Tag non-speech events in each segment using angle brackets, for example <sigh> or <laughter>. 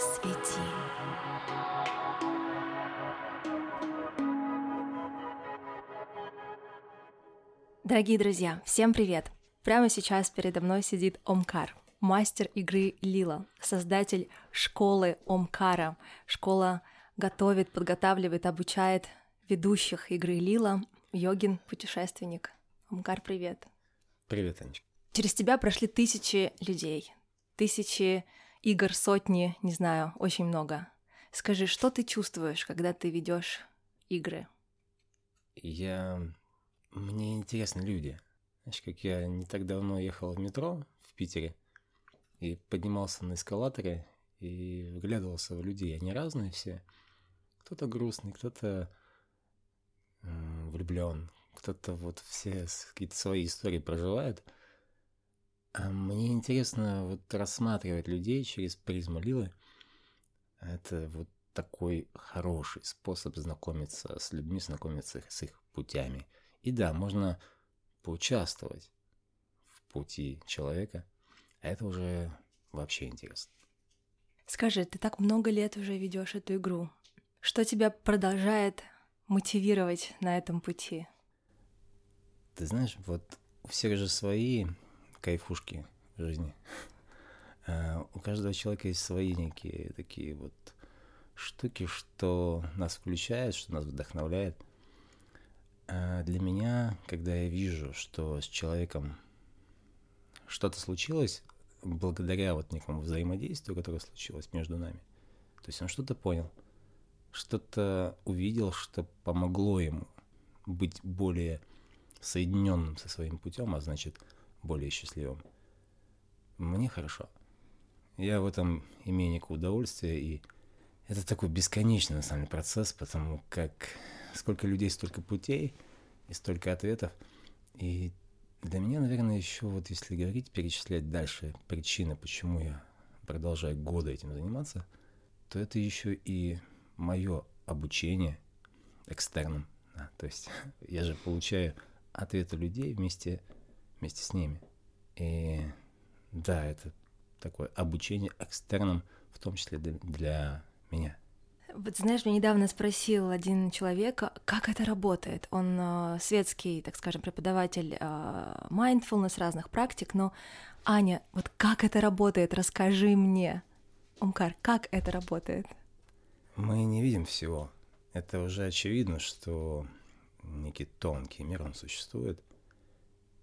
Свети. Дорогие друзья, всем привет! Прямо сейчас передо мной сидит Омкар, мастер игры Лила, создатель школы Омкара. Школа готовит, подготавливает, обучает ведущих игры Лила, йогин, путешественник. Омкар, привет. Привет, Анечка. Через тебя прошли тысячи людей, тысячи игр, сотни, не знаю, очень много. Скажи, что ты чувствуешь, когда ты ведешь игры? Я... Мне интересны люди. Знаешь, как я не так давно ехал в метро в Питере и поднимался на эскалаторе и вглядывался в людей. Они разные все. Кто-то грустный, кто-то влюблен, кто-то вот все какие-то свои истории проживает. А мне интересно вот рассматривать людей через призму Лилы. Это вот такой хороший способ знакомиться с людьми, знакомиться с их путями. И да, можно поучаствовать в пути человека, а это уже вообще интересно. Скажи, ты так много лет уже ведешь эту игру. Что тебя продолжает мотивировать на этом пути? Ты знаешь, вот у всех же свои кайфушки жизни. А, у каждого человека есть свои некие такие вот штуки, что нас включает, что нас вдохновляет. А для меня, когда я вижу, что с человеком что-то случилось, благодаря вот некому взаимодействию, которое случилось между нами, то есть он что-то понял, что-то увидел, что помогло ему быть более соединенным со своим путем, а значит, более счастливым. Мне хорошо. Я в этом имею некое удовольствие, и это такой бесконечный, на самом деле, процесс, потому как сколько людей, столько путей и столько ответов. И для меня, наверное, еще вот если говорить, перечислять дальше причины, почему я продолжаю годы этим заниматься, то это еще и мое обучение экстерном. То есть <laughs> я же получаю ответы людей вместе вместе с ними. И да, это такое обучение экстерном, в том числе для, меня. Вот знаешь, меня недавно спросил один человек, как это работает. Он э, светский, так скажем, преподаватель э, mindfulness разных практик, но Аня, вот как это работает? Расскажи мне. Умкар, как это работает? Мы не видим всего. Это уже очевидно, что некий тонкий мир, он существует.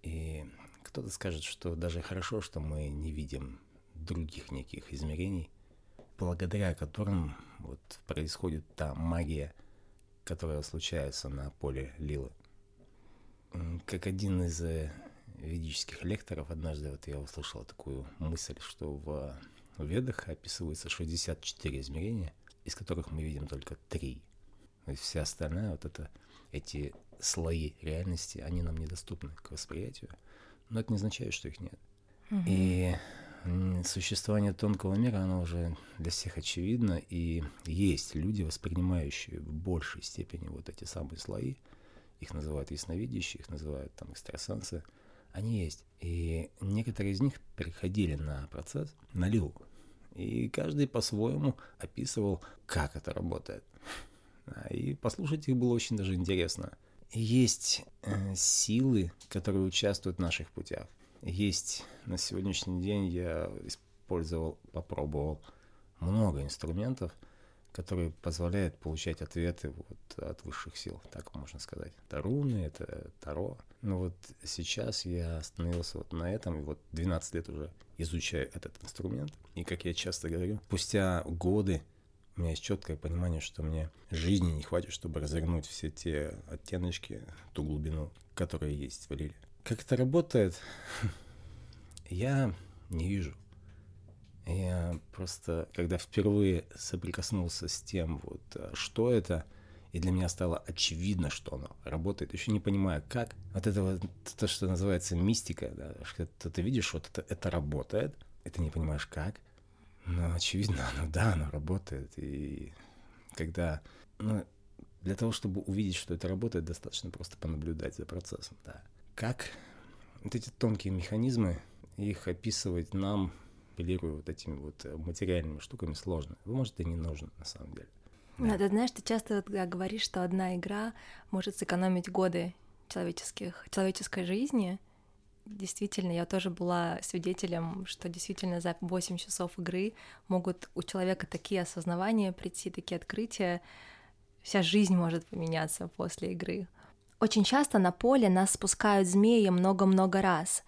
И кто-то скажет, что даже хорошо, что мы не видим других неких измерений, благодаря которым вот происходит та магия, которая случается на поле Лилы. Как один из э, ведических лекторов, однажды вот я услышал такую мысль, что в Ведах описывается 64 измерения, из которых мы видим только три. То есть вся остальная вот это, эти слои реальности, они нам недоступны к восприятию, но это не означает, что их нет. Угу. И существование тонкого мира, оно уже для всех очевидно, и есть люди, воспринимающие в большей степени вот эти самые слои, их называют ясновидящие, их называют там экстрасенсы, они есть. И некоторые из них переходили на процесс, на лил, и каждый по-своему описывал, как это работает. И послушать их было очень даже интересно есть э, силы, которые участвуют в наших путях. Есть на сегодняшний день я использовал, попробовал много инструментов, которые позволяют получать ответы вот от высших сил, так можно сказать. Это руны, это таро. Но вот сейчас я остановился вот на этом, и вот 12 лет уже изучаю этот инструмент. И, как я часто говорю, спустя годы меня есть четкое понимание, что мне жизни не хватит, чтобы развернуть все те оттеночки, ту глубину, которая есть в Лиле. Как это работает, <laughs> я не вижу. Я просто, когда впервые соприкоснулся с тем, вот, а, что это, и для меня стало очевидно, что оно работает, еще не понимая, как. Вот это вот то, что называется мистика, да, что ты видишь, вот это, это работает, и ты не понимаешь, как, ну, очевидно, ну да, оно работает. И когда... Ну, для того, чтобы увидеть, что это работает, достаточно просто понаблюдать за процессом, да. Как вот эти тонкие механизмы, их описывать нам апеллирую вот этими вот э, материальными штуками, сложно. Может, и не нужно на самом деле. Да, ты знаешь, ты часто говоришь, что одна игра может сэкономить годы человеческих, человеческой жизни. Действительно, я тоже была свидетелем, что действительно за 8 часов игры могут у человека такие осознавания прийти, такие открытия. Вся жизнь может поменяться после игры. Очень часто на поле нас спускают змеи много-много раз.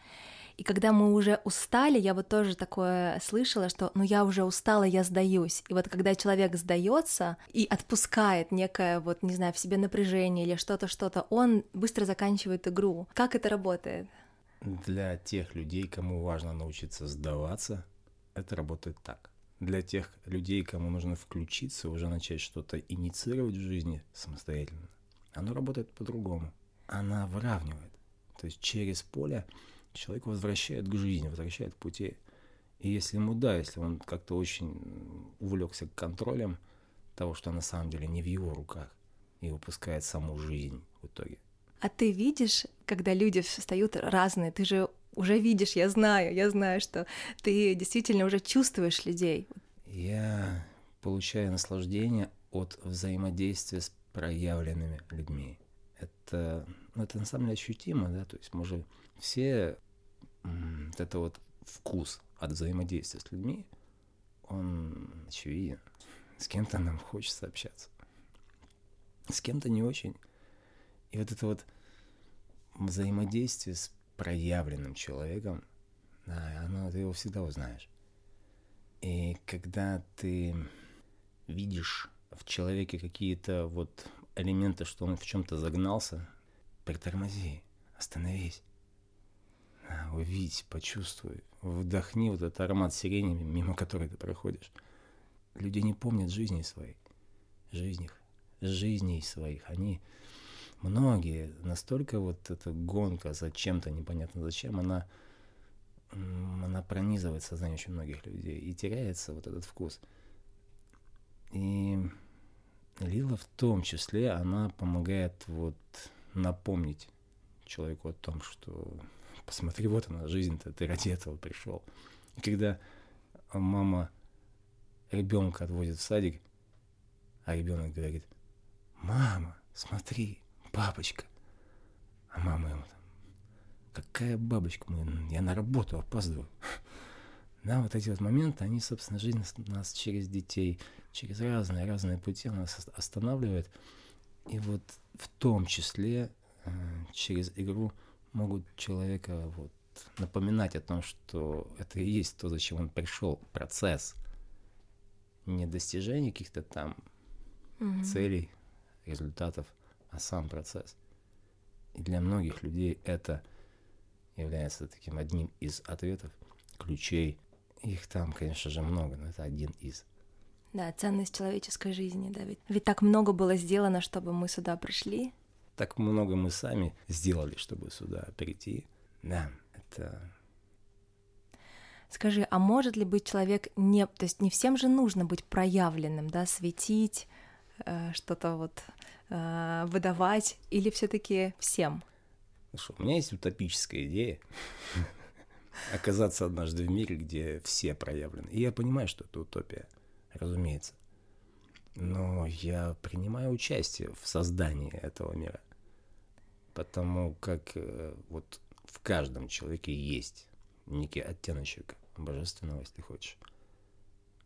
И когда мы уже устали, я вот тоже такое слышала, что ну я уже устала, я сдаюсь. И вот когда человек сдается и отпускает некое вот, не знаю, в себе напряжение или что-то, что-то, он быстро заканчивает игру. Как это работает? Для тех людей, кому важно научиться сдаваться, это работает так. Для тех людей, кому нужно включиться, уже начать что-то инициировать в жизни самостоятельно, оно работает по-другому. Она выравнивает. То есть через поле человек возвращает к жизни, возвращает к пути. И если ему да, если он как-то очень увлекся контролем того, что на самом деле не в его руках, и выпускает саму жизнь в итоге. А ты видишь, когда люди встают разные, ты же уже видишь, я знаю, я знаю, что ты действительно уже чувствуешь людей. Я получаю наслаждение от взаимодействия с проявленными людьми. Это, ну, это на самом деле ощутимо, да, то есть мы же все вот это вот вкус от взаимодействия с людьми, он очевиден. С кем-то нам хочется общаться, с кем-то не очень. И вот это вот взаимодействие с проявленным человеком, да, оно, ты его всегда узнаешь. И когда ты видишь в человеке какие-то вот элементы, что он в чем-то загнался, притормози, остановись увидь, почувствуй, вдохни вот этот аромат сирени, мимо которой ты проходишь. Люди не помнят жизни своей, жизней, жизней своих. Они, многие, настолько вот эта гонка за чем-то, непонятно зачем, она, она пронизывает сознание очень многих людей, и теряется вот этот вкус. И Лила в том числе, она помогает вот напомнить человеку о том, что посмотри, вот она, жизнь-то, ты ради этого пришел. И когда мама ребенка отводит в садик, а ребенок говорит, мама, смотри, бабочка. А мама ему там, какая бабочка, я на работу опаздываю. <laughs> Да, вот эти вот моменты, они, собственно, жизнь нас через детей, через разные-разные пути нас останавливает. И вот в том числе э, через игру могут человека вот напоминать о том, что это и есть то, зачем он пришел, процесс. Не достижение каких-то там mm-hmm. целей, результатов, а сам процесс. И для многих людей это является таким одним из ответов, ключей. Их там, конечно же, много, но это один из. Да, ценность человеческой жизни, да, ведь, ведь так много было сделано, чтобы мы сюда пришли, так много мы сами сделали, чтобы сюда прийти. Да, это... Скажи, а может ли быть человек не... То есть не всем же нужно быть проявленным, да, светить, что-то вот э, выдавать, или все таки всем? Слушай, у меня есть утопическая идея <laughs> оказаться однажды в мире, где все проявлены. И я понимаю, что это утопия, разумеется. Но я принимаю участие в создании этого мира потому как э, вот в каждом человеке есть некий оттеночек божественного, если хочешь,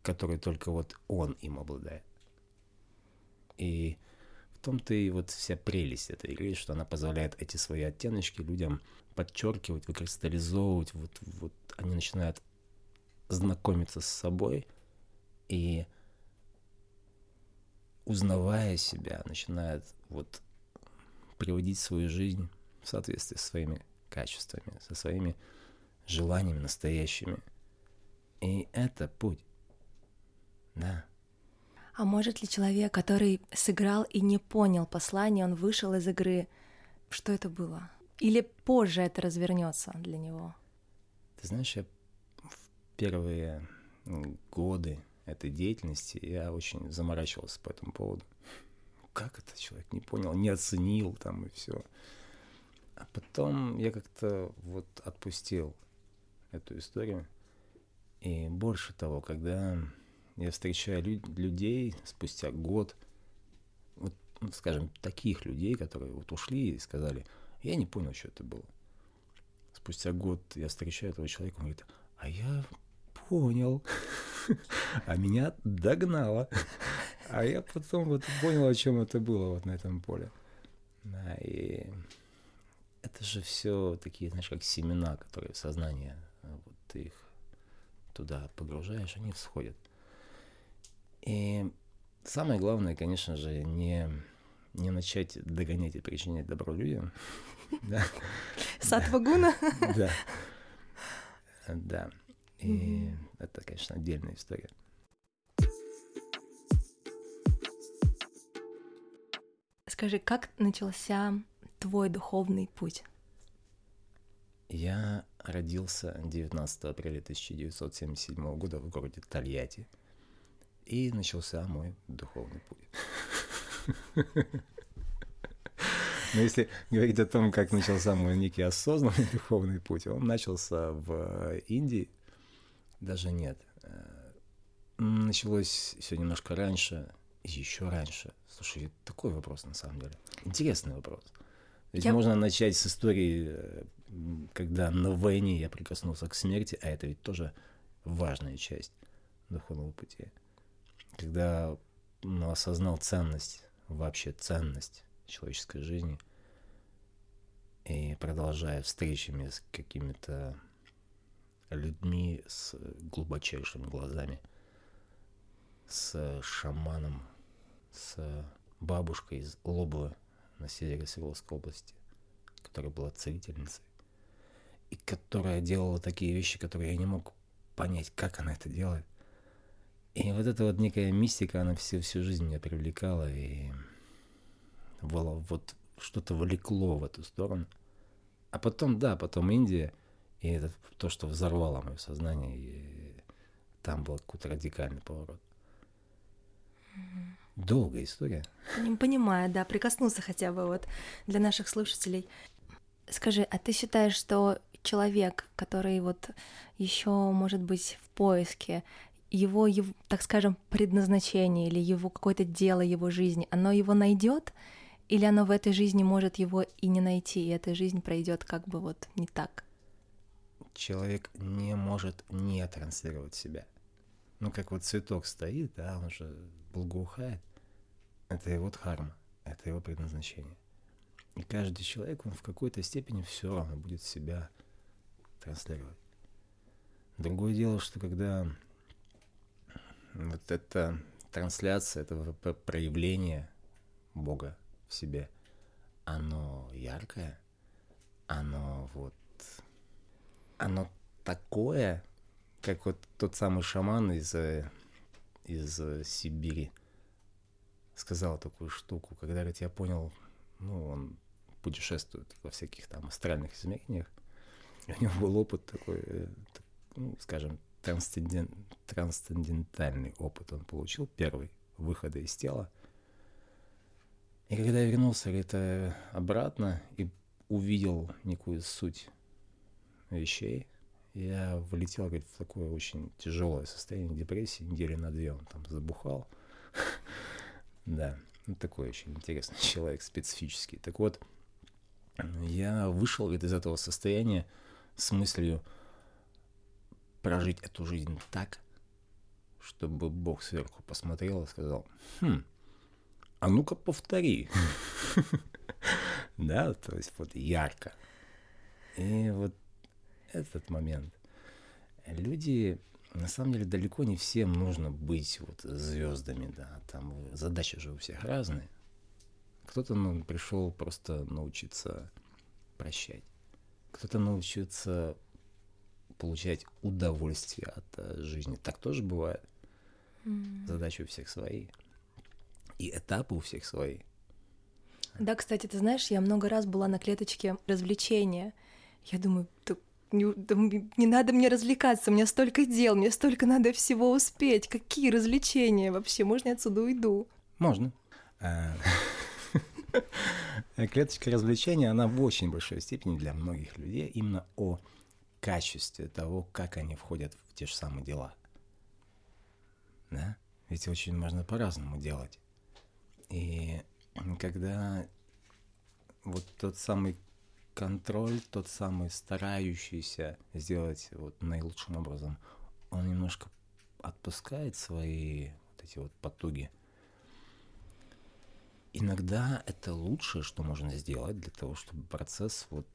который только вот он им обладает. И в том-то и вот вся прелесть этой игры, что она позволяет эти свои оттеночки людям подчеркивать, выкристаллизовывать, вот, вот они начинают знакомиться с собой и узнавая себя, начинают вот приводить свою жизнь в соответствии со своими качествами, со своими желаниями настоящими. И это путь. Да. А может ли человек, который сыграл и не понял послание, он вышел из игры, что это было? Или позже это развернется для него? Ты знаешь, я в первые годы этой деятельности я очень заморачивался по этому поводу как это человек не понял, не оценил там и все. А потом я как-то вот отпустил эту историю И больше того, когда я встречаю лю- людей спустя год, вот, ну, скажем, таких людей, которые вот ушли и сказали, я не понял, что это было. Спустя год я встречаю этого человека, он говорит, а я понял, <laughs> а меня догнало. А я потом вот понял, о чем это было вот на этом поле. Да, и это же все такие, знаешь, как семена, которые в сознание, вот ты их туда погружаешь, они всходят. И самое главное, конечно же, не, не начать догонять и причинять добро людям. <laughs> Да. Сатвагуна? <laughs> Да. Да. И это, конечно, отдельная история. Скажи, как начался твой духовный путь? Я родился 19 апреля 1977 года в городе Тольятти. И начался мой духовный путь. <laughs> Но если говорить о том, как начался мой некий осознанный духовный путь, он начался в Индии. Даже нет. Э, началось все немножко раньше, еще раньше. Слушай, такой вопрос на самом деле. Интересный вопрос. Ведь я... можно начать с истории, э, когда на войне я прикоснулся к смерти, а это ведь тоже важная часть духовного пути. Когда ну, осознал ценность, вообще ценность человеческой жизни, и продолжая встречами с какими-то людьми с глубочайшими глазами, с шаманом, с бабушкой из Лобова на севере Свердловской области, которая была целительницей, и которая делала такие вещи, которые я не мог понять, как она это делает. И вот эта вот некая мистика, она всю, всю жизнь меня привлекала, и было, вот что-то влекло в эту сторону. А потом, да, потом Индия, и это то, что взорвало мое сознание, и там был какой-то радикальный поворот. Долгая история. Не понимаю, да, прикоснуться хотя бы вот для наших слушателей. Скажи, а ты считаешь, что человек, который вот еще может быть в поиске, его, его, так скажем, предназначение или его какое-то дело его жизни, оно его найдет, или оно в этой жизни может его и не найти, и эта жизнь пройдет как бы вот не так? Человек не может не транслировать себя. Ну, как вот цветок стоит, да, он же благоухает, это его дхарма, это его предназначение. И каждый человек, он в какой-то степени все равно будет себя транслировать. Другое дело, что когда вот эта трансляция, это проявление Бога в себе, оно яркое, оно вот, оно такое, как вот тот самый шаман из из Сибири сказал такую штуку, когда, говорит, я понял, ну, он путешествует во всяких там астральных измерениях, у него был опыт такой, э, ну, скажем, трансценден... трансцендентальный опыт он получил, первый, выхода из тела. И когда я вернулся, говорит, э, обратно и увидел некую суть вещей, я влетел, говорит, в такое очень тяжелое состояние депрессии, недели на две он там забухал. <laughs> Да, ну, такой очень интересный <laughs> человек, специфический. Так вот, я вышел говорит, из этого состояния с мыслью прожить эту жизнь так, чтобы Бог сверху посмотрел и сказал, хм, а ну-ка повтори. <laughs> Да, то есть вот ярко. И вот этот момент. Люди, на самом деле, далеко не всем нужно быть вот звездами, да, там задачи же у всех разные. Кто-то ну, пришел просто научиться прощать, кто-то научиться получать удовольствие от э, жизни. Так тоже бывает. Mm. Задачи у всех свои. И этапы у всех свои. Да, кстати, ты знаешь, я много раз была на клеточке развлечения. Я думаю, не, не надо мне развлекаться, у меня столько дел, мне столько надо всего успеть. Какие развлечения вообще? Можно я отсюда уйду? Можно. А, <laughs> клеточка развлечения, она в очень большой степени для многих людей именно о качестве того, как они входят в те же самые дела. Да? Ведь очень можно по-разному делать. И когда вот тот самый контроль, тот самый старающийся сделать вот наилучшим образом, он немножко отпускает свои вот эти вот потуги. Иногда это лучшее, что можно сделать для того, чтобы процесс вот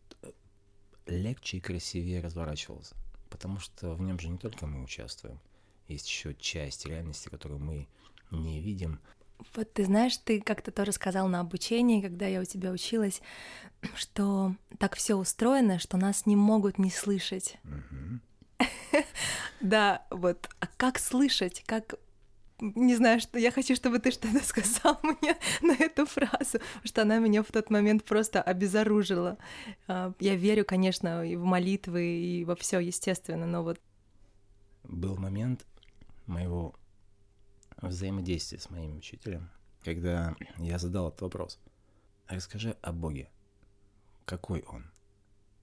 легче и красивее разворачивался. Потому что в нем же не только мы участвуем, есть еще часть реальности, которую мы не видим, вот ты знаешь, ты как-то тоже сказал на обучении, когда я у тебя училась, <clears throat> что так все устроено, что нас не могут не слышать. <laughs> Да, вот. А как слышать? Как не знаю, что я хочу, чтобы ты что-то <laughs> сказал мне <laughs> на эту фразу, что она меня в тот момент просто обезоружила. А, я верю, конечно, и в молитвы, и во все, естественно, но вот... Был момент моего взаимодействии с моим учителем, когда я задал этот вопрос. Расскажи о Боге. Какой Он?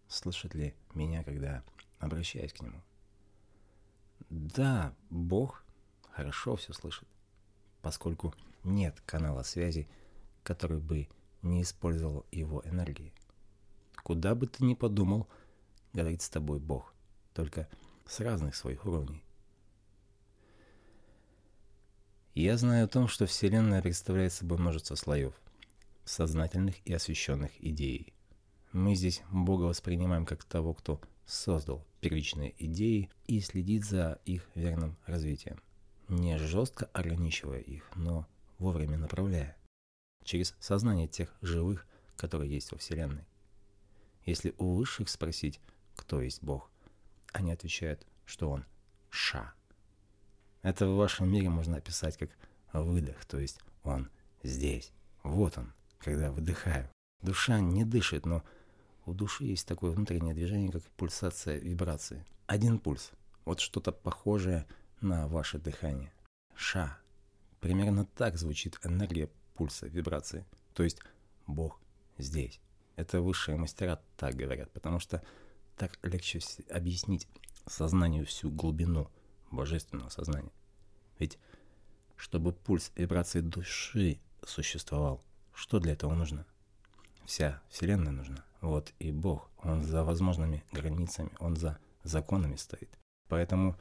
Слышит ли меня, когда обращаюсь к Нему? Да, Бог хорошо все слышит, поскольку нет канала связи, который бы не использовал его энергии. Куда бы ты ни подумал, говорит с тобой Бог, только с разных своих уровней. Я знаю о том, что Вселенная представляет собой множество слоев, сознательных и освещенных идеей. Мы здесь Бога воспринимаем как того, кто создал первичные идеи и следит за их верным развитием, не жестко ограничивая их, но вовремя направляя, через сознание тех живых, которые есть во Вселенной. Если у высших спросить, кто есть Бог, они отвечают, что Он – Ша – это в вашем мире можно описать как выдох, то есть он здесь, вот он, когда выдыхаю. Душа не дышит, но у души есть такое внутреннее движение, как пульсация вибрации. Один пульс, вот что-то похожее на ваше дыхание. Ша. Примерно так звучит энергия пульса вибрации. То есть Бог здесь. Это высшие мастера так говорят, потому что так легче объяснить сознанию всю глубину божественного сознания. Ведь чтобы пульс вибрации души существовал, что для этого нужно? Вся Вселенная нужна. Вот и Бог, Он за возможными границами, Он за законами стоит. Поэтому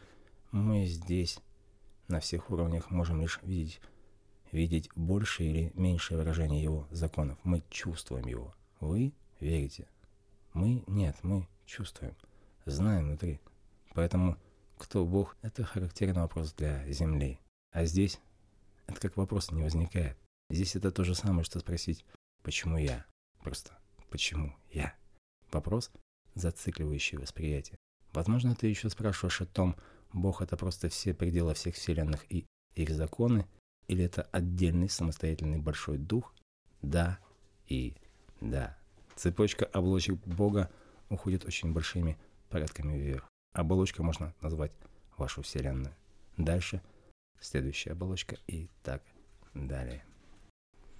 мы здесь на всех уровнях можем лишь видеть, видеть больше или меньшее выражение Его законов. Мы чувствуем Его. Вы верите. Мы нет, мы чувствуем, знаем внутри. Поэтому кто Бог, это характерный вопрос для Земли. А здесь это как вопрос не возникает. Здесь это то же самое, что спросить, почему я? Просто, почему я? Вопрос, зацикливающий восприятие. Возможно, ты еще спрашиваешь о том, Бог это просто все пределы всех вселенных и их законы, или это отдельный самостоятельный большой дух? Да и да. Цепочка оболочек Бога уходит очень большими порядками вверх. Оболочка можно назвать вашу Вселенную. Дальше следующая оболочка и так далее.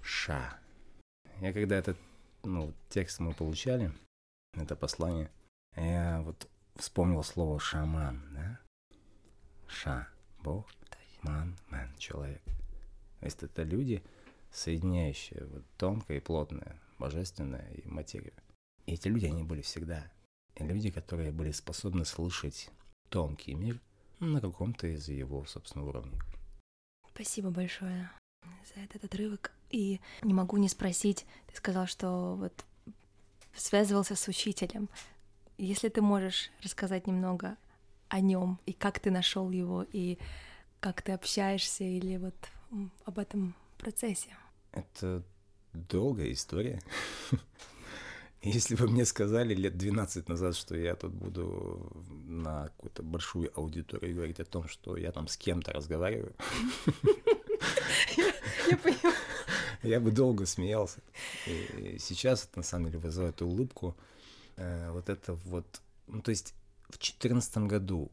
Ша. Я когда этот ну, текст мы получали, это послание, я вот вспомнил слово шаман, да? Ша, Бог, ман, ман, человек. То есть это люди, соединяющие вот тонкое и плотное, божественное и материю. И эти люди, они были всегда люди, которые были способны слышать тонкий мир на каком-то из его, собственно, уровней. Спасибо большое за этот отрывок. И не могу не спросить, ты сказал, что вот связывался с учителем. Если ты можешь рассказать немного о нем и как ты нашел его, и как ты общаешься, или вот об этом процессе. Это долгая история. <laughs> Если бы мне сказали лет 12 назад, что я тут буду на какую-то большую аудиторию говорить о том, что я там с кем-то разговариваю, <laughs> <laughs> я бы долго смеялся. Сейчас это на самом деле вызывает улыбку. Э, вот это вот... Ну, то есть в 2014 году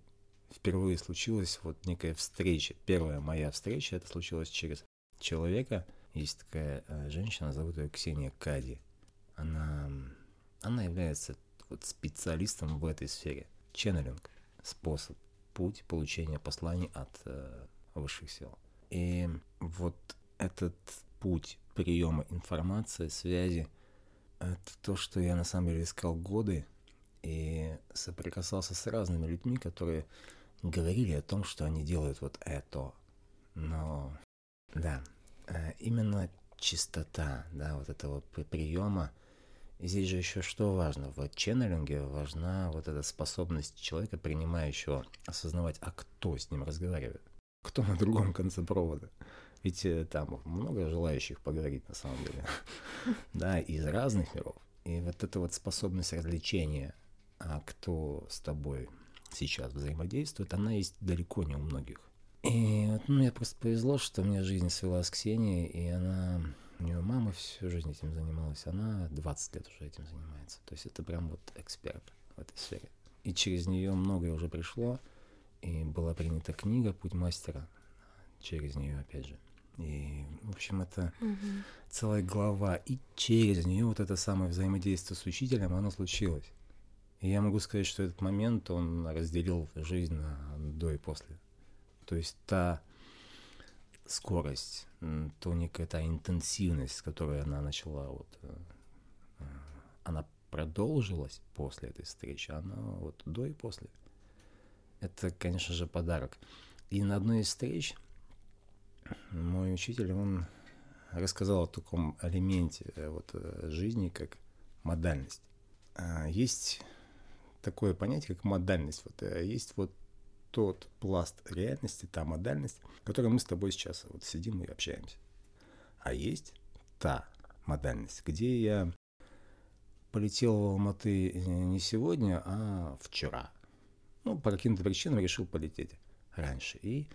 впервые случилась вот некая встреча. Первая моя встреча, это случилось через человека. Есть такая э, женщина, зовут ее Ксения Кади она, она является вот специалистом в этой сфере. ченнелинг, способ, путь получения посланий от э, высших сил. И вот этот путь приема информации, связи, это то, что я на самом деле искал годы и соприкасался с разными людьми, которые говорили о том, что они делают вот это. Но да, э, именно чистота, да, вот этого приема. И здесь же еще что важно? В ченнелинге важна вот эта способность человека, принимающего, осознавать, а кто с ним разговаривает, кто на другом конце провода. Ведь э, там много желающих поговорить на самом деле, <laughs> да, из разных миров. И вот эта вот способность развлечения, кто с тобой сейчас взаимодействует, она есть далеко не у многих. И вот, ну, мне просто повезло, что мне жизнь свела с Ксенией, и она, у нее мама всю жизнь этим занималась, она 20 лет уже этим занимается. То есть это прям вот эксперт в этой сфере. И через нее многое уже пришло, и была принята книга «Путь мастера» через нее, опять же. И, в общем, это угу. целая глава. И через нее вот это самое взаимодействие с учителем, оно случилось. Я могу сказать, что этот момент, он разделил жизнь на до и после. То есть та скорость, то некая та интенсивность, с которой она начала, вот, э, э, она продолжилась после этой встречи, она вот до и после. Это, конечно же, подарок. И на одной из встреч мой учитель, он рассказал о таком элементе э, вот, жизни, как модальность. А, есть такое понятие, как модальность. Вот, есть вот тот пласт реальности, та модальность, в которой мы с тобой сейчас вот сидим и общаемся. А есть та модальность, где я полетел в Алматы э, не сегодня, а вчера. Ну, по каким-то причинам решил полететь раньше. И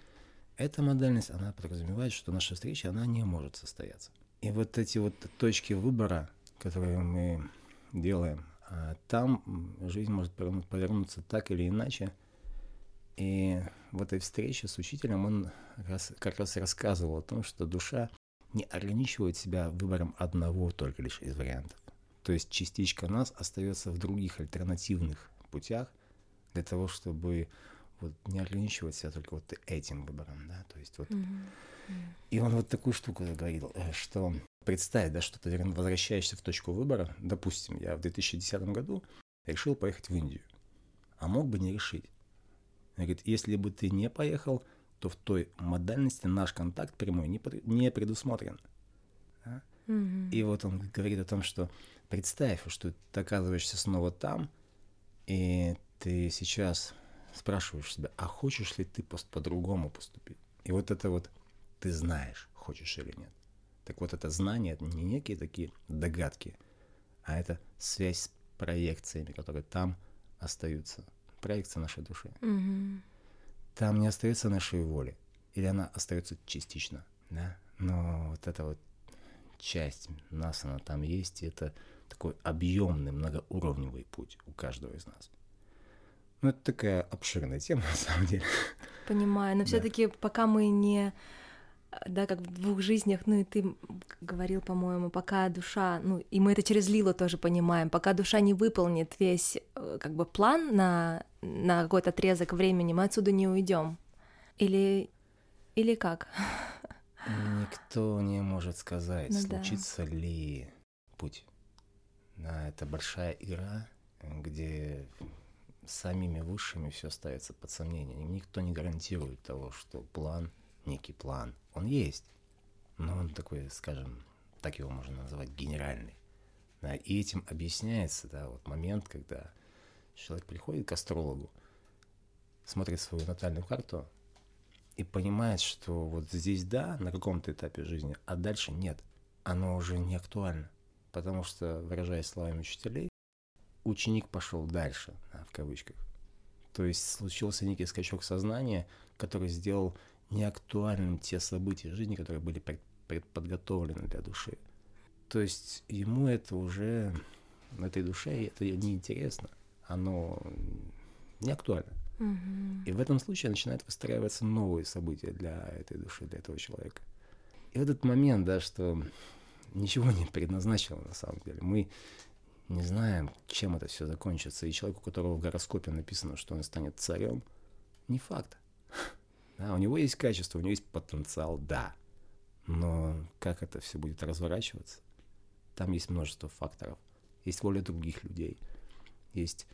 эта модальность, она подразумевает, что наша встреча, она не может состояться. И вот эти вот точки выбора, которые мы делаем, а там жизнь может повернуться так или иначе – и в этой встрече с учителем он раз, как раз рассказывал о том, что душа не ограничивает себя выбором одного только лишь из вариантов. То есть частичка нас остается в других альтернативных путях для того, чтобы вот не ограничивать себя только вот этим выбором, да, то есть вот. Mm-hmm. И он вот такую штуку говорил, э, что представь, да, что ты возвращаешься в точку выбора, допустим, я в 2010 году решил поехать в Индию, а мог бы не решить. Она говорит, если бы ты не поехал, то в той модальности наш контакт прямой не, не предусмотрен. Да? Mm-hmm. И вот он говорит о том, что представь, что ты оказываешься снова там, и ты сейчас спрашиваешь себя, а хочешь ли ты по-другому поступить? И вот это вот ты знаешь, хочешь или нет. Так вот это знание, это не некие такие догадки, а это связь с проекциями, которые там остаются проекция нашей души. Угу. Там не остается нашей воли, или она остается частично, да? Но вот эта вот часть нас, она там есть, и это такой объемный, многоуровневый путь у каждого из нас. Ну, это такая обширная тема, на самом деле. Понимаю, но <laughs> все-таки пока мы не да, как в двух жизнях, ну и ты говорил, по-моему, пока душа, ну и мы это через Лилу тоже понимаем, пока душа не выполнит весь э, как бы план на, на какой-то отрезок времени, мы отсюда не уйдем. Или, или как? Никто не может сказать, ну, случится да. ли путь. Да, это большая игра, где самими высшими все ставится под сомнение. Никто не гарантирует того, что план, некий план, он есть, но он такой, скажем, так его можно назвать, генеральный. Да, и этим объясняется да, вот момент, когда человек приходит к астрологу, смотрит свою натальную карту и понимает, что вот здесь да, на каком-то этапе жизни, а дальше нет. Оно уже не актуально. Потому что, выражаясь словами учителей, ученик пошел дальше, да, в кавычках. То есть случился некий скачок сознания, который сделал неактуальным те события жизни, которые были предподготовлены для души. То есть ему это уже, этой душе это неинтересно, оно не актуально. Угу. И в этом случае начинают выстраиваться новые события для этой души, для этого человека. И в этот момент, да, что ничего не предназначено на самом деле. Мы не знаем, чем это все закончится. И человек, у которого в гороскопе написано, что он станет царем, не факт. Да, у него есть качество, у него есть потенциал, да. Но как это все будет разворачиваться? Там есть множество факторов. Есть воля других людей. Есть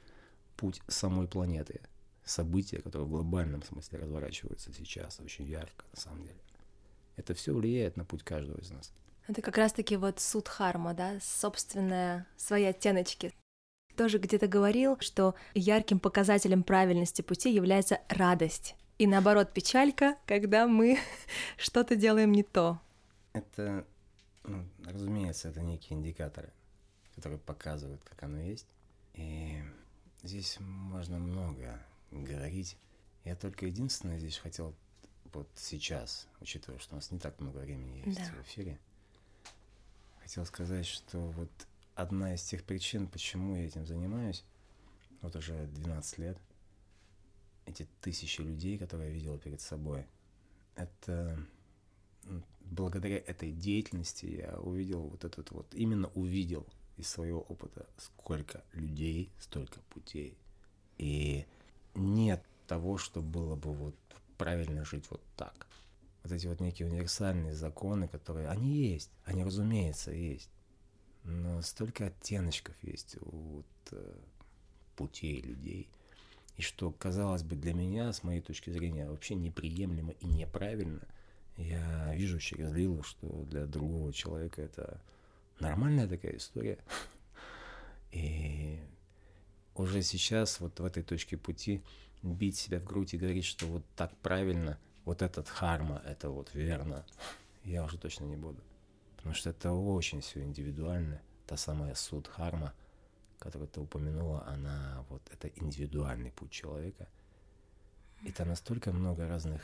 путь самой планеты. События, которые в глобальном смысле разворачиваются сейчас очень ярко, на самом деле. Это все влияет на путь каждого из нас. Это как раз-таки вот суд харма, да, собственная, свои оттеночки. Тоже где-то говорил, что ярким показателем правильности пути является радость. И наоборот, печалька, когда мы <laughs> что-то делаем не то. Это, ну, разумеется, это некие индикаторы, которые показывают, как оно есть. И здесь можно много говорить. Я только единственное здесь хотел вот сейчас, учитывая, что у нас не так много времени есть да. в эфире, хотел сказать, что вот одна из тех причин, почему я этим занимаюсь, вот уже 12 лет, эти тысячи людей, которые я видел перед собой, это благодаря этой деятельности я увидел вот этот вот, именно увидел из своего опыта, сколько людей, столько путей. И нет того, что было бы вот правильно жить вот так вот эти вот некие универсальные законы, которые, они есть, они, разумеется, есть. Но столько оттеночков есть у вот, э, путей людей. И что, казалось бы, для меня, с моей точки зрения, вообще неприемлемо и неправильно, я вижу через Лилу, что для другого человека это нормальная такая история. И уже сейчас вот в этой точке пути бить себя в грудь и говорить, что вот так правильно – вот этот харма, это вот верно, я уже точно не буду. Потому что это очень все индивидуально. Та самая суд харма, которую ты упомянула, она вот это индивидуальный путь человека. И там настолько много разных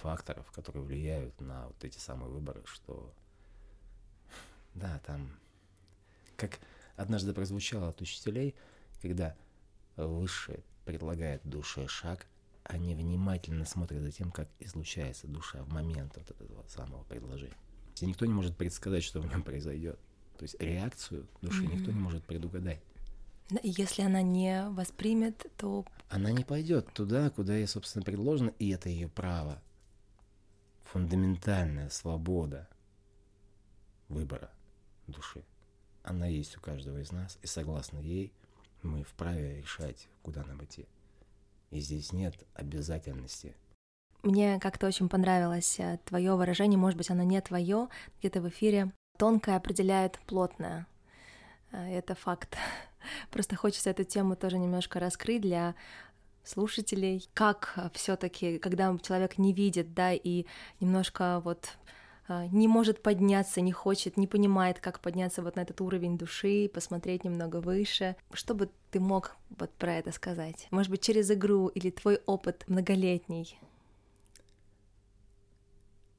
факторов, которые влияют на вот эти самые выборы, что да, там как однажды прозвучало от учителей, когда высшее предлагает душе шаг, они внимательно смотрят за тем, как излучается душа в момент вот этого самого предложения. И никто не может предсказать, что в нем произойдет. То есть реакцию души mm-hmm. никто не может предугадать. Если она не воспримет, то... Она не пойдет туда, куда ей, собственно, предложено, и это ее право. Фундаментальная свобода выбора души. Она есть у каждого из нас, и согласно ей мы вправе решать, куда нам идти. И здесь нет обязательности. Мне как-то очень понравилось э, твое выражение, может быть, оно не твое, где-то в эфире. Тонкое определяет плотное. Э, это факт. <laughs> Просто хочется эту тему тоже немножко раскрыть для слушателей, как все-таки, когда человек не видит, да, и немножко вот а, не может подняться, не хочет, не понимает, как подняться вот на этот уровень души, посмотреть немного выше. Что бы ты мог вот про это сказать? Может быть, через игру или твой опыт многолетний?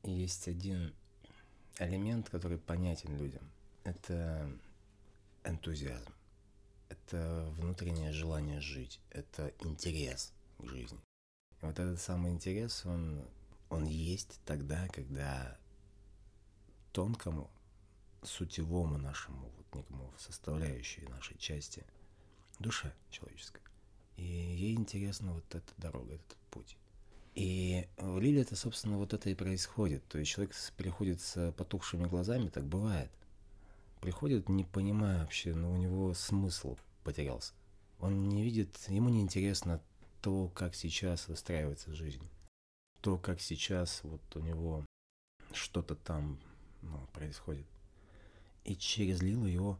Есть один элемент, который понятен людям. Это энтузиазм. Это внутреннее желание жить. Это интерес к жизни. И вот этот самый интерес, он, он есть тогда, когда тонкому, сутевому нашему, вот некому составляющей нашей части, душе человеческой. И ей интересна вот эта дорога, этот путь. И в Лиле это, собственно, вот это и происходит. То есть человек приходит с потухшими глазами, так бывает. Приходит, не понимая вообще, но у него смысл потерялся. Он не видит, ему не интересно то, как сейчас выстраивается жизнь. То, как сейчас вот у него что-то там ну, происходит. И через Лилу его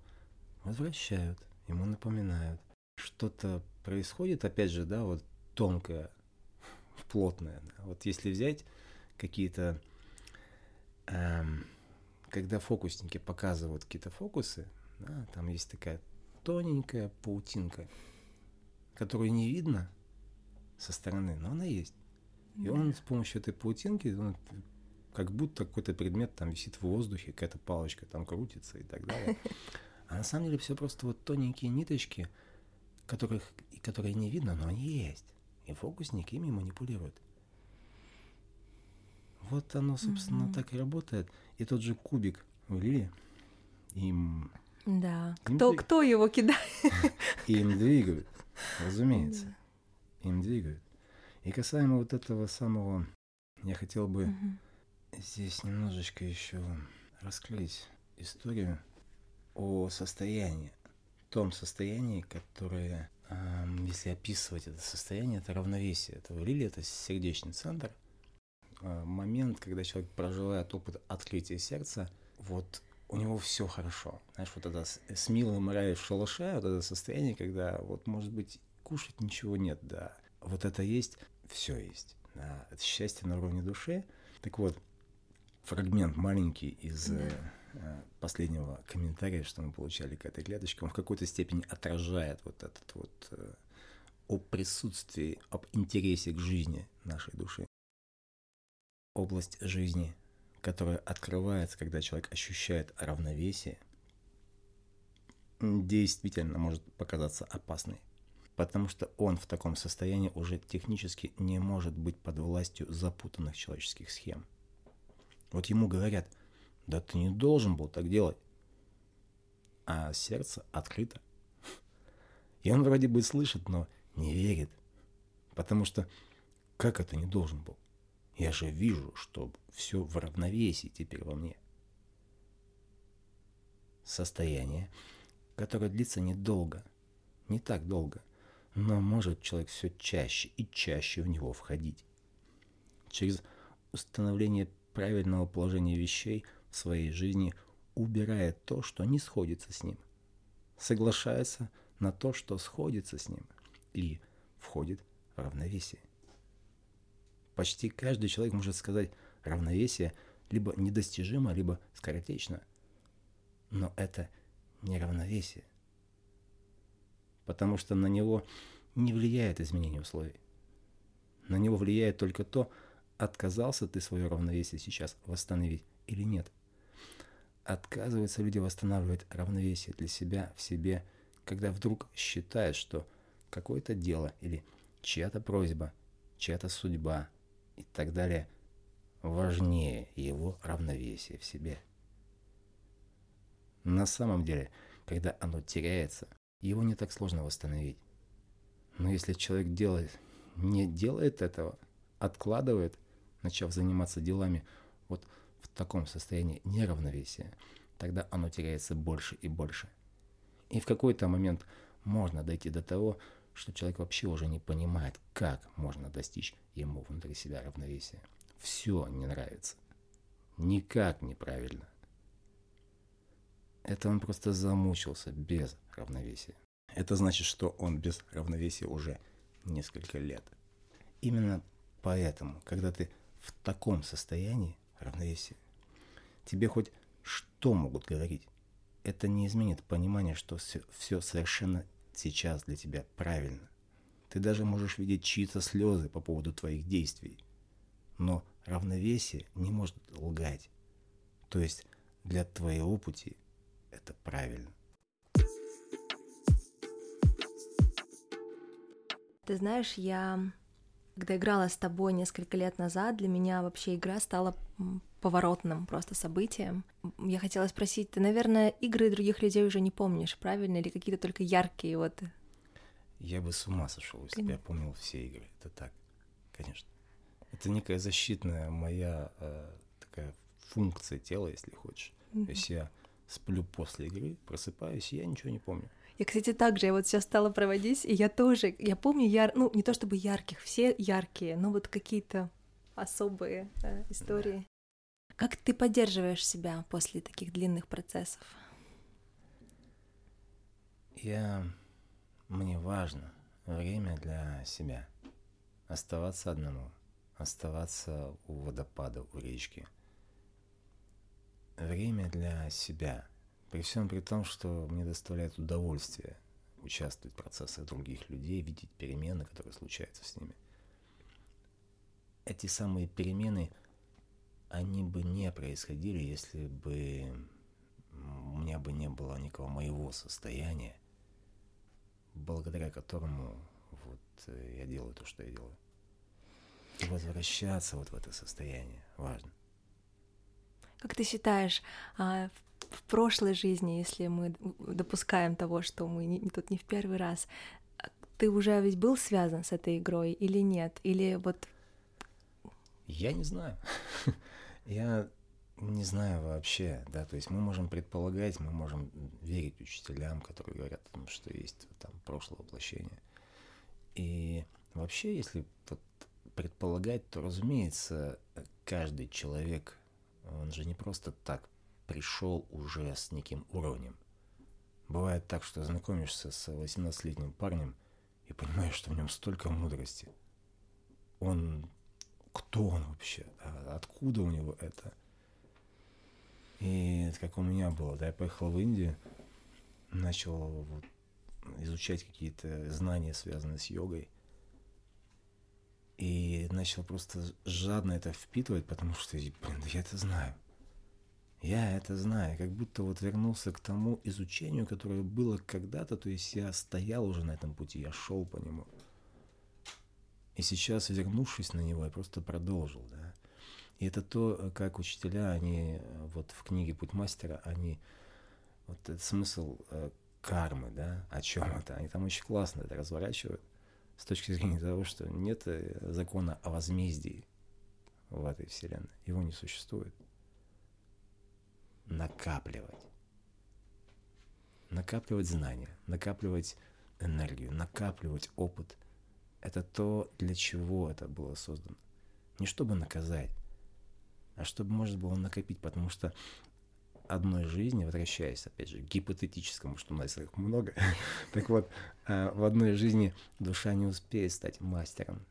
возвращают, ему напоминают. Что-то происходит, опять же, да, вот тонкое, плотное. Да. Вот если взять какие-то, эм, когда фокусники показывают какие-то фокусы, да, там есть такая тоненькая паутинка, которую не видно со стороны, но она есть. И он с помощью этой паутинки он как будто какой-то предмет там висит в воздухе, какая-то палочка там крутится и так далее. <laughs> А на самом деле все просто вот тоненькие ниточки, которых, которые не видно, но они есть. И фокусник ими манипулирует. Вот оно, собственно, mm-hmm. так и работает. И тот же кубик в Лиле, им Да. Кто, кто его кидает? <laughs> Им двигают, разумеется. Им двигают. И касаемо вот этого самого, я хотел бы угу. здесь немножечко еще раскрыть историю о состоянии, том состоянии, которое, если описывать это состояние, это равновесие. Это Лиле, это сердечный центр. А, момент, когда человек проживает опыт открытия сердца, вот у него все хорошо. Знаешь, вот это с, милым рай в шалаше, вот это состояние, когда вот, может быть, кушать ничего нет, да. Вот это есть, все есть. Да. Это счастье на уровне души. Так вот, фрагмент маленький из да. Последнего комментария, что мы получали к этой клеточке, он в какой-то степени отражает вот этот вот э, о присутствии, об интересе к жизни нашей души. Область жизни, которая открывается, когда человек ощущает равновесие, действительно может показаться опасной потому что он в таком состоянии уже технически не может быть под властью запутанных человеческих схем. Вот ему говорят, да ты не должен был так делать, а сердце открыто. И он вроде бы слышит, но не верит, потому что как это не должен был? Я же вижу, что все в равновесии теперь во мне. Состояние, которое длится недолго, не так долго, но может человек все чаще и чаще в него входить. Через установление правильного положения вещей в своей жизни убирает то, что не сходится с ним, соглашается на то, что сходится с ним, и входит в равновесие. Почти каждый человек может сказать равновесие либо недостижимо, либо скоротечно. Но это не равновесие потому что на него не влияет изменение условий. На него влияет только то, отказался ты свое равновесие сейчас восстановить или нет. Отказываются люди восстанавливать равновесие для себя в себе, когда вдруг считают, что какое-то дело или чья-то просьба, чья-то судьба и так далее важнее его равновесия в себе. На самом деле, когда оно теряется, его не так сложно восстановить. Но если человек делает, не делает этого, откладывает, начав заниматься делами вот в таком состоянии неравновесия, тогда оно теряется больше и больше. И в какой-то момент можно дойти до того, что человек вообще уже не понимает, как можно достичь ему внутри себя равновесия. Все не нравится. Никак неправильно. Это он просто замучился без равновесия. Это значит, что он без равновесия уже несколько лет. Именно поэтому, когда ты в таком состоянии равновесия, тебе хоть что могут говорить, это не изменит понимание, что все, все совершенно сейчас для тебя правильно. Ты даже можешь видеть чьи-то слезы по поводу твоих действий. Но равновесие не может лгать. То есть для твоего пути это правильно. Ты знаешь, я когда играла с тобой несколько лет назад, для меня вообще игра стала поворотным просто событием. Я хотела спросить, ты, наверное, игры других людей уже не помнишь, правильно? Или какие-то только яркие вот? Я бы с ума сошел, если бы я помнил все игры. Это так, конечно. Это некая защитная моя э, такая функция тела, если хочешь. Mm-hmm. То есть я сплю после игры, просыпаюсь, и я ничего не помню. Я, кстати, также, я вот сейчас стала проводить, и я тоже, я помню, яр... ну, не то чтобы ярких, все яркие, но вот какие-то особые э, истории. Как ты поддерживаешь себя после таких длинных процессов? Я... Мне важно время для себя. Оставаться одному, оставаться у водопада, у речки – время для себя. При всем при том, что мне доставляет удовольствие участвовать в процессах других людей, видеть перемены, которые случаются с ними. Эти самые перемены, они бы не происходили, если бы у меня бы не было никого моего состояния, благодаря которому вот э, я делаю то, что я делаю. И возвращаться вот в это состояние важно. Как ты считаешь, а, в прошлой жизни, если мы допускаем того, что мы не, тут не в первый раз, ты уже ведь был связан с этой игрой или нет? Или вот... Я не знаю. <laughs> Я не знаю вообще, да, то есть мы можем предполагать, мы можем верить учителям, которые говорят о том, что есть там прошлое воплощение. И вообще, если вот предполагать, то, разумеется, каждый человек, он же не просто так пришел уже с неким уровнем. Бывает так, что знакомишься с 18-летним парнем и понимаешь, что в нем столько мудрости. Он... Кто он вообще? Откуда у него это? И как у меня было, да, я поехал в Индию, начал вот изучать какие-то знания, связанные с йогой. И начал просто жадно это впитывать, потому что, блин, да я это знаю. Я это знаю, как будто вот вернулся к тому изучению, которое было когда-то, то есть я стоял уже на этом пути, я шел по нему. И сейчас, вернувшись на него, я просто продолжил, да. И это то, как учителя, они вот в книге «Путь мастера», они, вот этот смысл э, кармы, да, о чем это, они там очень классно это разворачивают с точки зрения того, что нет э, закона о возмездии в этой вселенной, его не существует накапливать. Накапливать знания, накапливать энергию, накапливать опыт. Это то, для чего это было создано. Не чтобы наказать, а чтобы можно было накопить, потому что одной жизни, возвращаясь, опять же, к гипотетическому, что у нас их много, <laughs> так вот, а, в одной жизни душа не успеет стать мастером,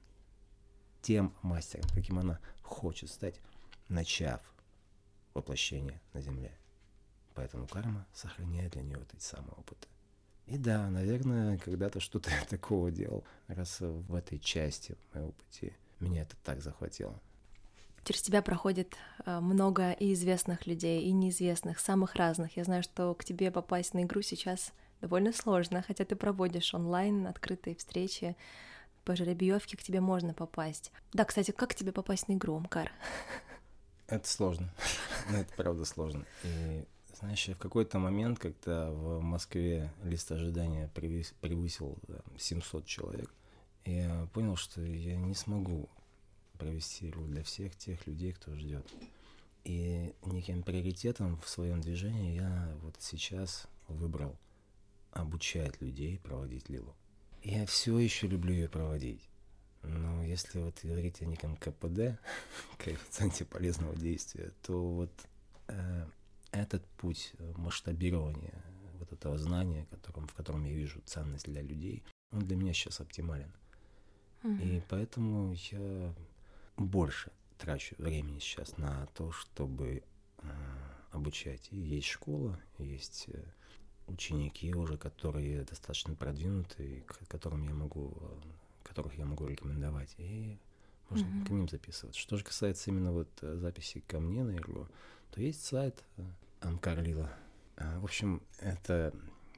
тем мастером, каким она хочет стать, начав воплощения на Земле. Поэтому карма сохраняет для нее вот эти самые опыты. И да, наверное, когда-то что-то я такого делал, раз в этой части моего пути меня это так захватило. Через тебя проходит э, много и известных людей, и неизвестных, самых разных. Я знаю, что к тебе попасть на игру сейчас довольно сложно, хотя ты проводишь онлайн открытые встречи, по жеребьевке к тебе можно попасть. Да, кстати, как к тебе попасть на игру, Мкар? Это сложно. <laughs> Это правда сложно. И знаешь, в какой-то момент, когда в Москве лист ожидания превысил 700 человек, я понял, что я не смогу провести игру для всех тех людей, кто ждет. И неким приоритетом в своем движении я вот сейчас выбрал обучать людей проводить лилу. Я все еще люблю ее проводить. Но если вот говорить о неком КПД, <laughs> коэффициенте полезного действия, то вот э, этот путь масштабирования вот этого знания, которым, в котором я вижу ценность для людей, он для меня сейчас оптимален. Mm-hmm. И поэтому я больше трачу времени сейчас на то, чтобы э, обучать. И есть школа, есть э, ученики уже, которые достаточно продвинутые, к которым я могу э, которых я могу рекомендовать, и можно mm-hmm. к ним записываться. Что же касается именно вот э, записи ко мне на игру, то есть сайт э, Амкарлила. А, в общем, это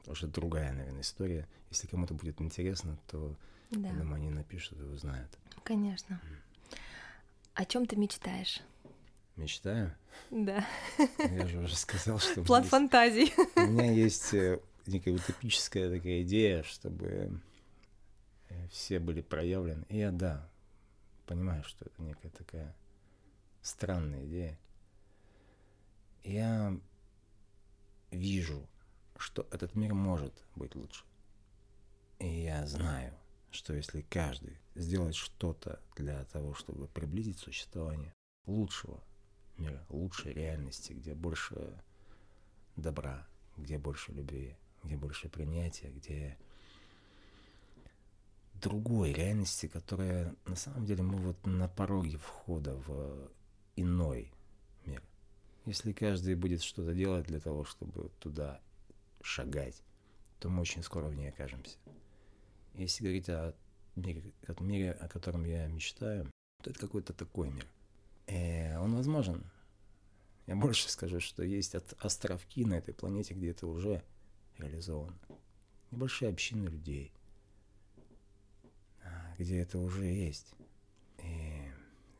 уже другая, наверное, история. Если кому-то будет интересно, то, да. я думаю, они напишут и узнают. Конечно. Mm. О чем ты мечтаешь? Мечтаю? Да. Я же уже сказал, что... <laughs> План фантазий. У меня есть э, некая утопическая такая идея, чтобы все были проявлены. И я, да, понимаю, что это некая такая странная идея. Я вижу, что этот мир может быть лучше. И я знаю, что если каждый сделает что-то для того, чтобы приблизить существование лучшего мира, лучшей реальности, где больше добра, где больше любви, где больше принятия, где другой реальности, которая на самом деле мы вот на пороге входа в иной. Если каждый будет что-то делать для того, чтобы туда шагать, то мы очень скоро в ней окажемся. Если говорить о мире, о мире, о котором я мечтаю, то это какой-то такой мир. И он возможен. Я больше скажу, что есть от островки на этой планете, где это уже реализовано. Небольшие общины людей – где это уже есть.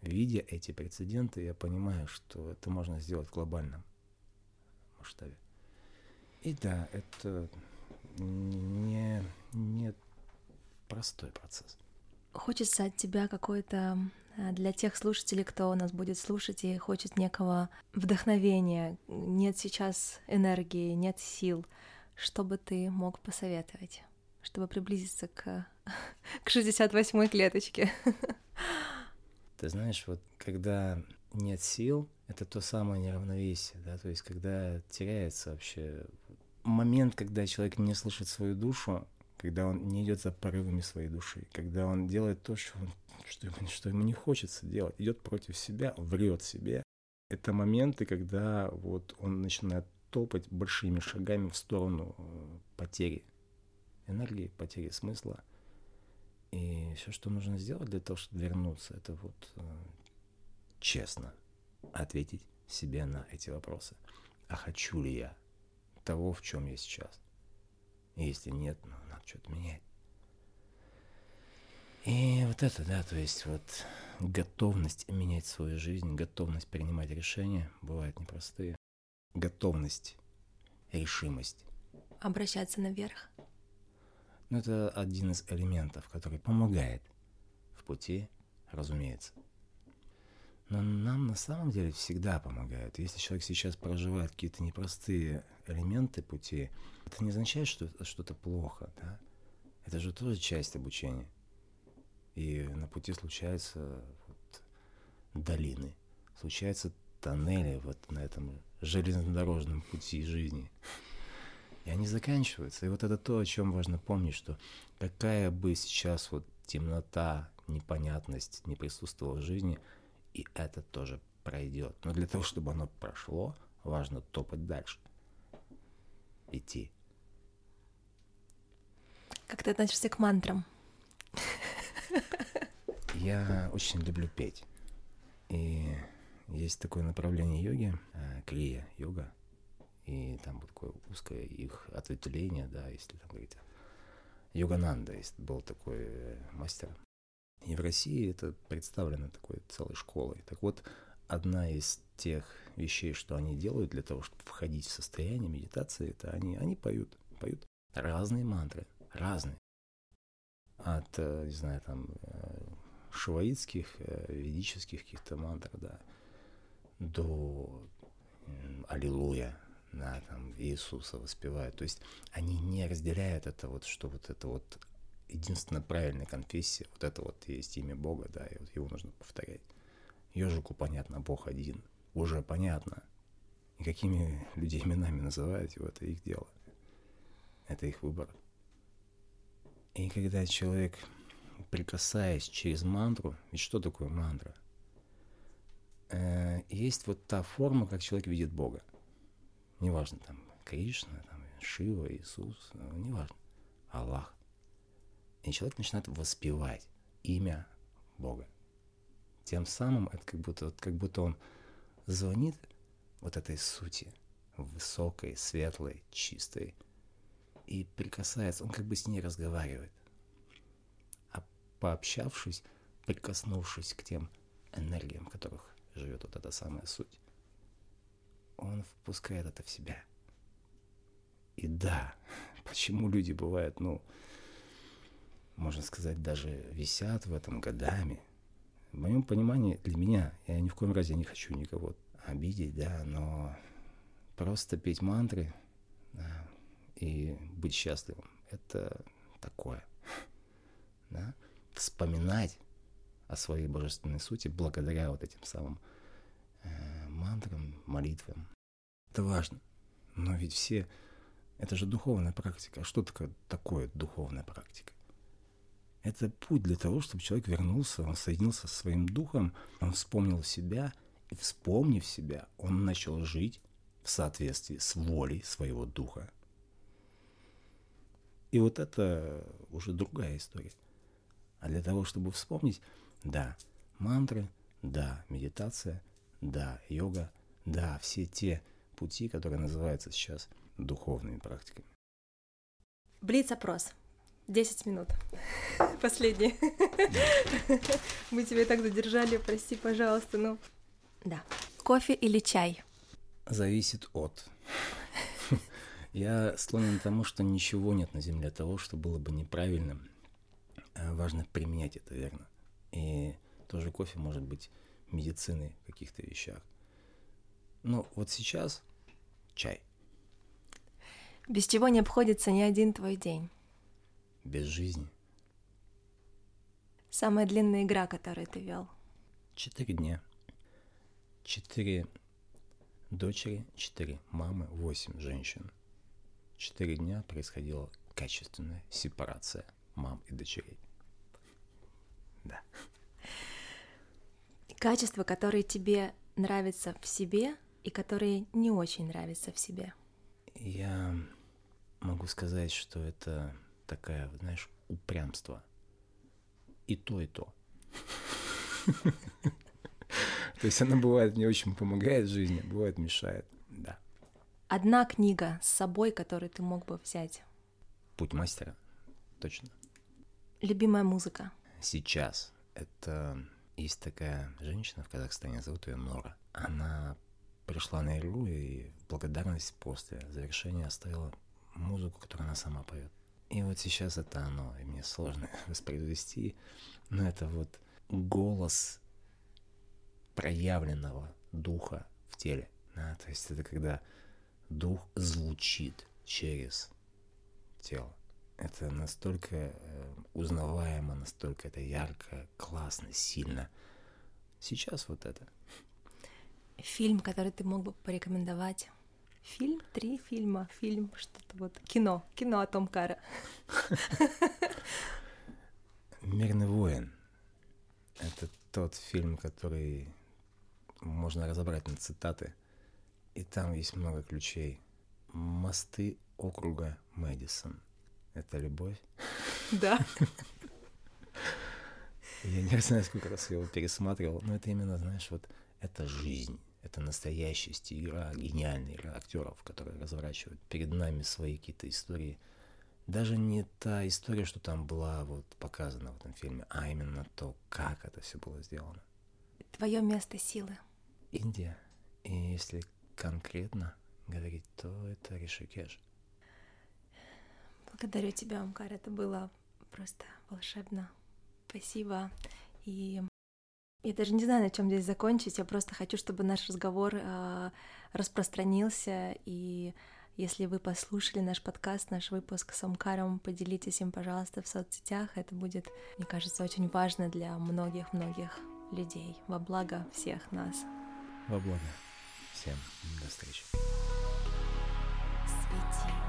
Видя эти прецеденты, я понимаю, что это можно сделать в глобальном масштабе. И да, это не, не простой процесс. Хочется от тебя какой-то а, для тех слушателей, кто нас будет слушать и хочет некого вдохновения, нет сейчас энергии, нет сил, что бы ты мог посоветовать, чтобы приблизиться к, <laughs> к 68-й клеточке? <laughs> Ты знаешь, вот когда нет сил, это то самое неравновесие, да, то есть когда теряется вообще момент, когда человек не слышит свою душу, когда он не идет за порывами своей души, когда он делает то, что, он, что, ему, <laughs> что ему не хочется делать, идет против себя, врет себе. Это моменты, когда вот он начинает топать большими шагами в сторону э, потери энергии, потери смысла. И все, что нужно сделать для того, чтобы вернуться, это вот э, честно ответить себе на эти вопросы. А хочу ли я того, в чем я сейчас? И если нет, ну, надо что-то менять. И вот это, да, то есть вот готовность менять свою жизнь, готовность принимать решения бывают непростые. Готовность, решимость. Обращаться наверх. Ну, это один из элементов, который помогает в пути, разумеется. Но нам на самом деле всегда помогают. Если человек сейчас проживает какие-то непростые элементы пути, это не означает, что что-то плохо, да? Это же тоже часть обучения. И на пути случаются вот долины, случаются тоннели вот на этом железнодорожном пути жизни. И они заканчиваются. И вот это то, о чем важно помнить, что какая бы сейчас вот темнота, непонятность не присутствовала в жизни – и это тоже пройдет. Но для того, чтобы оно прошло, важно топать дальше. Идти. Как ты относишься к мантрам? <laughs> Я очень люблю петь. И есть такое направление йоги, э, крия йога, и там вот такое узкое их ответвление, да, если там говорить. Йогананда есть, был такой э, мастер, и в России это представлено такой целой школой. Так вот, одна из тех вещей, что они делают для того, чтобы входить в состояние медитации, это они, они поют, поют разные мантры, разные. От, э, не знаю, там, э, шиваитских, ведических каких-то мантр, да, до Аллилуйя, да, там, Иисуса воспевают. То есть они не разделяют это вот, что вот это вот единственная правильная конфессия, вот это вот есть имя Бога, да, и вот его нужно повторять. Ежику понятно, Бог один, уже понятно. И какими людей именами называют его, это их дело. Это их выбор. И когда человек, прикасаясь через мантру, ведь что такое мантра? Э, есть вот та форма, как человек видит Бога. Неважно, там, Кришна, там, Шива, Иисус, ну, неважно. Аллах. И человек начинает воспевать имя Бога. Тем самым это как будто, вот, как будто он звонит вот этой сути, высокой, светлой, чистой, и прикасается, он как бы с ней разговаривает. А пообщавшись, прикоснувшись к тем энергиям, в которых живет вот эта самая суть, он впускает это в себя. И да, <laughs> почему люди бывают, ну, можно сказать, даже висят в этом годами. В моем понимании, для меня, я ни в коем разе не хочу никого обидеть, да, но просто петь мантры да, и быть счастливым, это такое, <laughs> да, вспоминать о своей божественной сути благодаря вот этим самым мантрам, молитвам. Это важно. Но ведь все... Это же духовная практика. А что такое, такое духовная практика? Это путь для того, чтобы человек вернулся, он соединился со своим духом, он вспомнил себя, и вспомнив себя, он начал жить в соответствии с волей своего духа. И вот это уже другая история. А для того, чтобы вспомнить, да, мантры, да, медитация, да, йога, да, все те пути, которые называются сейчас духовными практиками. Блиц-опрос. 10 минут. <laughs> Последний. <laughs> Мы тебя так задержали, прости, пожалуйста, ну. Да. Кофе или чай? Зависит от. <laughs> Я склонен к тому, что ничего нет на Земле того, что было бы неправильным. А важно применять это верно. И тоже кофе может быть медициной в каких-то вещах. Но вот сейчас чай. Без чего не обходится ни один твой день? Без жизни. Самая длинная игра, которую ты вел? Четыре дня. Четыре дочери, четыре мамы, восемь женщин. Четыре дня происходила качественная сепарация мам и дочерей. Да. Качества, которые тебе нравятся в себе и которые не очень нравятся в себе. Я могу сказать, что это такая, знаешь, упрямство. И то, и то. <laughs> То есть она бывает мне очень помогает в жизни, бывает мешает, да. Одна книга с собой, которую ты мог бы взять. Путь мастера, точно. Любимая музыка. Сейчас это есть такая женщина в Казахстане, зовут ее Нора. Она пришла на игру и в благодарность после завершения оставила музыку, которую она сама поет. И вот сейчас это оно, и мне сложно <laughs> воспроизвести, но это вот голос проявленного духа в теле. Да? То есть это когда дух звучит через тело. Это настолько э, узнаваемо, настолько это ярко, классно, сильно. Сейчас вот это. Фильм, который ты мог бы порекомендовать? Фильм, три фильма, фильм, что-то вот. Кино, кино о Том Кара. «Мирный воин». Это тот фильм, который можно разобрать на цитаты. И там есть много ключей. Мосты округа Мэдисон. Это любовь? Да. Я не знаю, сколько раз я его пересматривал, но это именно, знаешь, вот это жизнь. Это настоящая игра, гениальная игра актеров, которые разворачивают перед нами свои какие-то истории. Даже не та история, что там была вот показана в этом фильме, а именно то, как это все было сделано. Твое место силы. Индия. И если конкретно говорить, то это Ришикеш. Благодарю тебя, Амкар. Это было просто волшебно. Спасибо. И я даже не знаю, на чем здесь закончить. Я просто хочу, чтобы наш разговор э, распространился. И если вы послушали наш подкаст, наш выпуск с Амкаром, поделитесь им, пожалуйста, в соцсетях. Это будет, мне кажется, очень важно для многих-многих людей. Во благо всех нас. Во благо. Всем до встречи. Свети.